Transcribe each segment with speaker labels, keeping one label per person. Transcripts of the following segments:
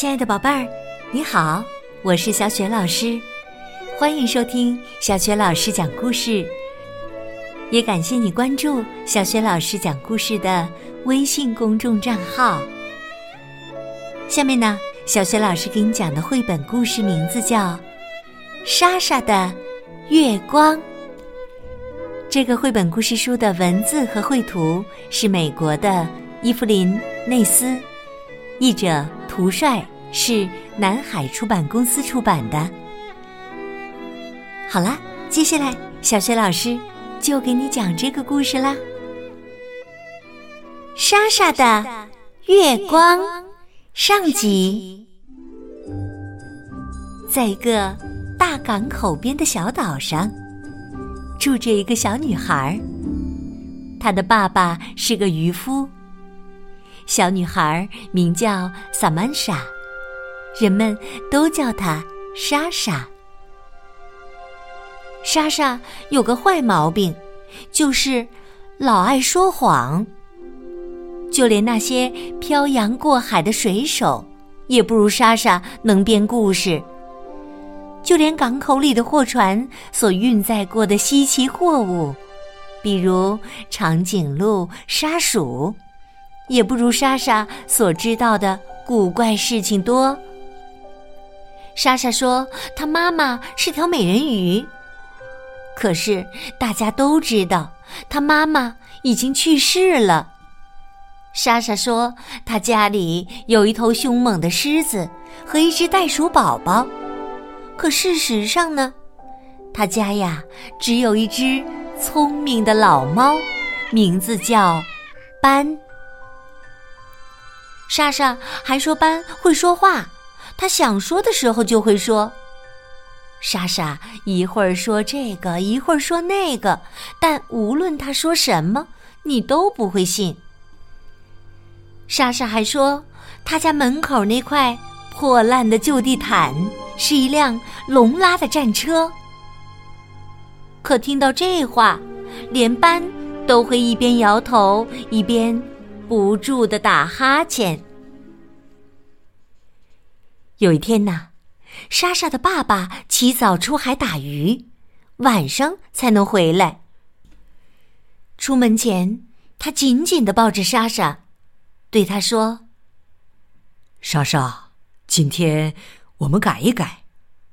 Speaker 1: 亲爱的宝贝儿，你好，我是小雪老师，欢迎收听小雪老师讲故事。也感谢你关注小雪老师讲故事的微信公众账号。下面呢，小雪老师给你讲的绘本故事名字叫《莎莎的月光》。这个绘本故事书的文字和绘图是美国的伊芙琳·内斯，译者涂帅是南海出版公司出版的。好了，接下来小雪老师就给你讲这个故事啦，《莎莎的月光》上集。在一个大港口边的小岛上。住着一个小女孩，她的爸爸是个渔夫。小女孩名叫萨曼莎，人们都叫她莎莎。莎莎有个坏毛病，就是老爱说谎。就连那些漂洋过海的水手，也不如莎莎能编故事。就连港口里的货船所运载过的稀奇货物，比如长颈鹿、沙鼠，也不如莎莎所知道的古怪事情多。莎莎说，她妈妈是条美人鱼，可是大家都知道，她妈妈已经去世了。莎莎说，她家里有一头凶猛的狮子和一只袋鼠宝宝。可事实上呢，他家呀只有一只聪明的老猫，名字叫斑。莎莎还说斑会说话，他想说的时候就会说。莎莎一会儿说这个，一会儿说那个，但无论他说什么，你都不会信。莎莎还说，他家门口那块破烂的旧地毯。是一辆龙拉的战车。可听到这话，连班都会一边摇头一边不住的打哈欠。有一天呐，莎莎的爸爸起早出海打鱼，晚上才能回来。出门前，他紧紧的抱着莎莎，对她说：“
Speaker 2: 莎莎，今天。”我们改一改，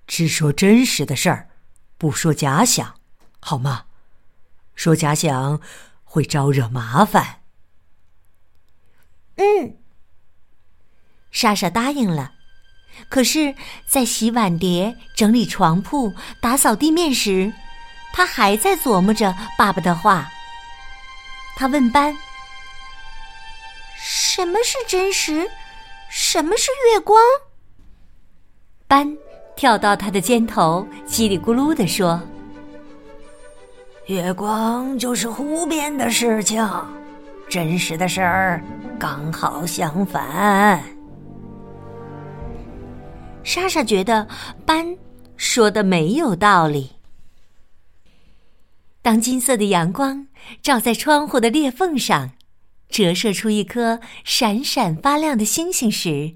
Speaker 2: 只说真实的事儿，不说假想，好吗？说假想会招惹麻烦。
Speaker 1: 嗯，莎莎答应了。可是，在洗碗碟、整理床铺、打扫地面时，他还在琢磨着爸爸的话。他问班：“什么是真实？什么是月光？”斑跳到他的肩头，叽里咕噜地说：“
Speaker 3: 月光就是湖边的事情，真实的事儿刚好相反。”
Speaker 1: 莎莎觉得斑说的没有道理。当金色的阳光照在窗户的裂缝上，折射出一颗闪闪发亮的星星时，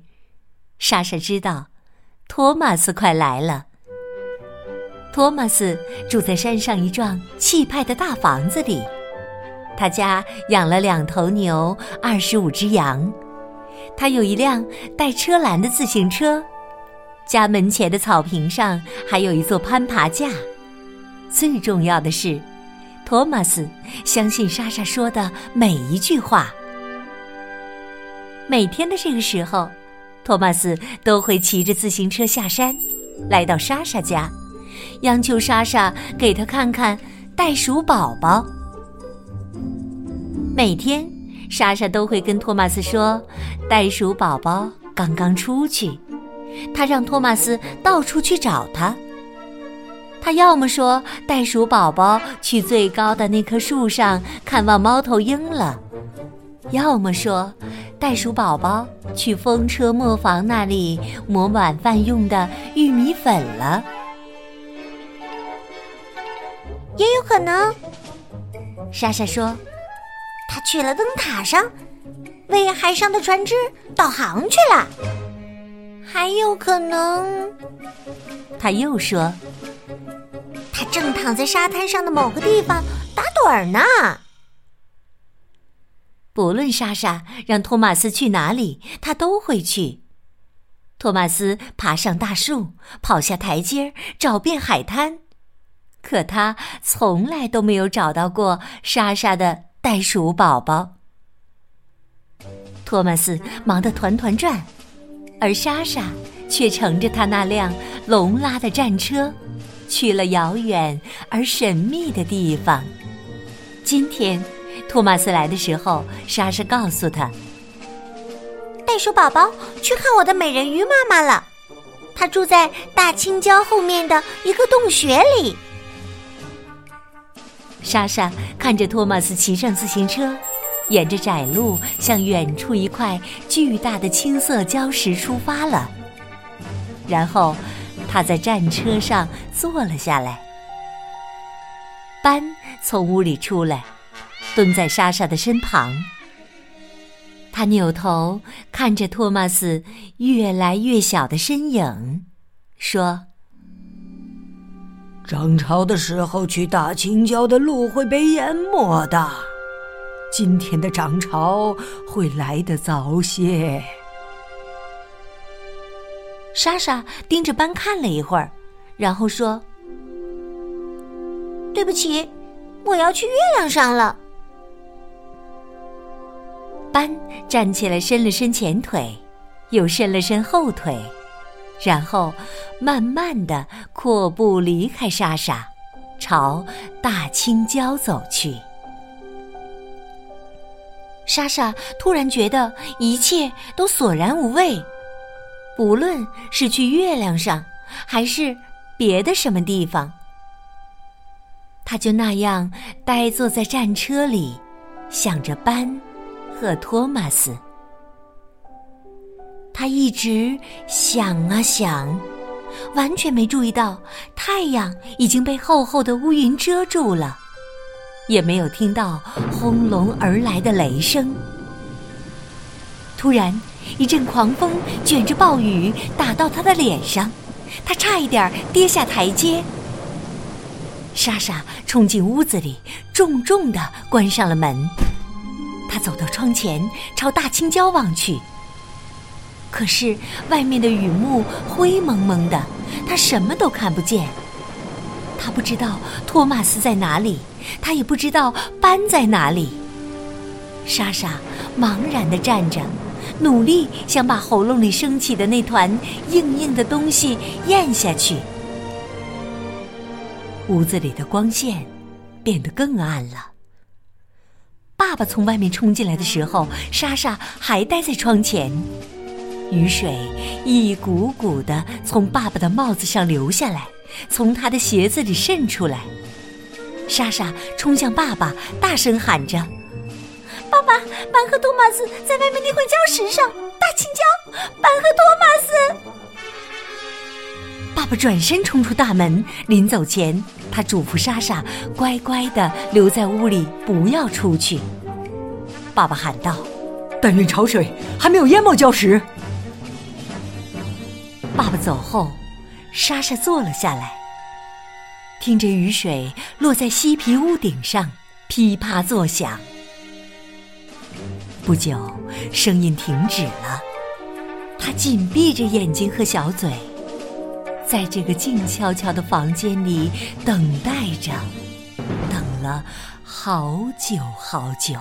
Speaker 1: 莎莎知道。托马斯快来了。托马斯住在山上一幢气派的大房子里，他家养了两头牛，二十五只羊。他有一辆带车篮的自行车，家门前的草坪上还有一座攀爬架。最重要的是，托马斯相信莎莎说的每一句话。每天的这个时候。托马斯都会骑着自行车下山，来到莎莎家，央求莎莎给他看看袋鼠宝宝。每天，莎莎都会跟托马斯说，袋鼠宝宝刚刚出去，他让托马斯到处去找他。他要么说袋鼠宝宝去最高的那棵树上看望猫头鹰了，要么说。袋鼠宝宝去风车磨坊那里磨晚饭用的玉米粉了，
Speaker 4: 也有可能。莎莎说，他去了灯塔上，为海上的船只导航去了。还有可能，
Speaker 1: 他又说，
Speaker 4: 他正躺在沙滩上的某个地方打盹儿呢。
Speaker 1: 不论莎莎让托马斯去哪里，他都会去。托马斯爬上大树，跑下台阶，找遍海滩，可他从来都没有找到过莎莎的袋鼠宝宝。托马斯忙得团团转，而莎莎却乘着他那辆龙拉的战车，去了遥远而神秘的地方。今天。托马斯来的时候，莎莎告诉他：“
Speaker 4: 袋鼠宝宝去看我的美人鱼妈妈了，她住在大青椒后面的一个洞穴里。”
Speaker 1: 莎莎看着托马斯骑上自行车，沿着窄路向远处一块巨大的青色礁石出发了。然后，他在战车上坐了下来。班从屋里出来。蹲在莎莎的身旁，他扭头看着托马斯越来越小的身影，说：“
Speaker 2: 涨潮的时候去大青礁的路会被淹没的，今天的涨潮会来得早些。”
Speaker 1: 莎莎盯着斑看了一会儿，然后说：“
Speaker 4: 对不起，我要去月亮上了。”
Speaker 1: 斑站起来，伸了伸前腿，又伸了伸后腿，然后慢慢的阔步离开莎莎，朝大青礁走去。莎莎突然觉得一切都索然无味，不论是去月亮上，还是别的什么地方，她就那样呆坐在战车里，想着班。和托马斯，他一直想啊想，完全没注意到太阳已经被厚厚的乌云遮住了，也没有听到轰隆而来的雷声。突然，一阵狂风卷着暴雨打到他的脸上，他差一点跌下台阶。莎莎冲进屋子里，重重的关上了门。他走到窗前，朝大青椒望去。可是外面的雨幕灰蒙蒙的，他什么都看不见。他不知道托马斯在哪里，他也不知道班在哪里。莎莎茫然地站着，努力想把喉咙里升起的那团硬硬的东西咽下去。屋子里的光线变得更暗了。爸爸从外面冲进来的时候，莎莎还待在窗前。雨水一股股的从爸爸的帽子上流下来，从他的鞋子里渗出来。莎莎冲向爸爸，大声喊着：“
Speaker 4: 爸爸，班和托马斯在外面那块礁石上，大青椒，班和托马斯！”
Speaker 1: 爸爸转身冲出大门，临走前，他嘱咐莎莎乖乖的留在屋里，不要出去。爸爸喊道：“
Speaker 2: 但愿潮水还没有淹没礁石。”
Speaker 1: 爸爸走后，莎莎坐了下来，听着雨水落在西皮屋顶上，噼啪作响。不久，声音停止了，他紧闭着眼睛和小嘴。在这个静悄悄的房间里等待着，等了好久好久。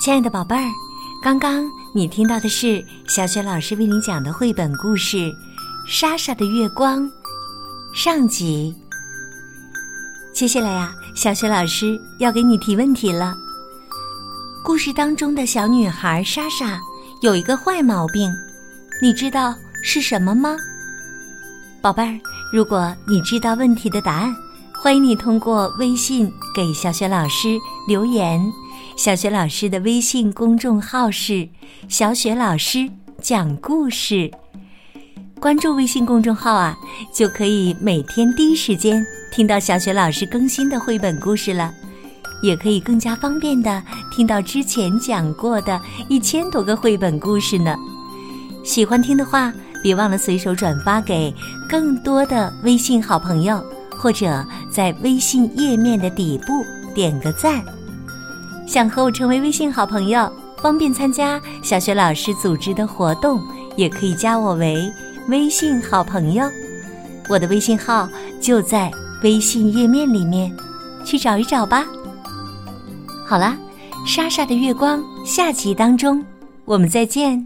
Speaker 1: 亲爱的宝贝儿，刚刚你听到的是小雪老师为你讲的绘本故事《莎莎的月光》上集。接下来呀，小雪老师要给你提问题了。故事当中的小女孩莎莎有一个坏毛病，你知道是什么吗？宝贝儿，如果你知道问题的答案，欢迎你通过微信给小雪老师留言。小雪老师的微信公众号是“小雪老师讲故事”。关注微信公众号啊，就可以每天第一时间听到小雪老师更新的绘本故事了，也可以更加方便的听到之前讲过的一千多个绘本故事呢。喜欢听的话，别忘了随手转发给更多的微信好朋友，或者在微信页面的底部点个赞。想和我成为微信好朋友，方便参加小学老师组织的活动，也可以加我为。微信好朋友，我的微信号就在微信页面里面，去找一找吧。好啦，莎莎的月光下集当中，我们再见。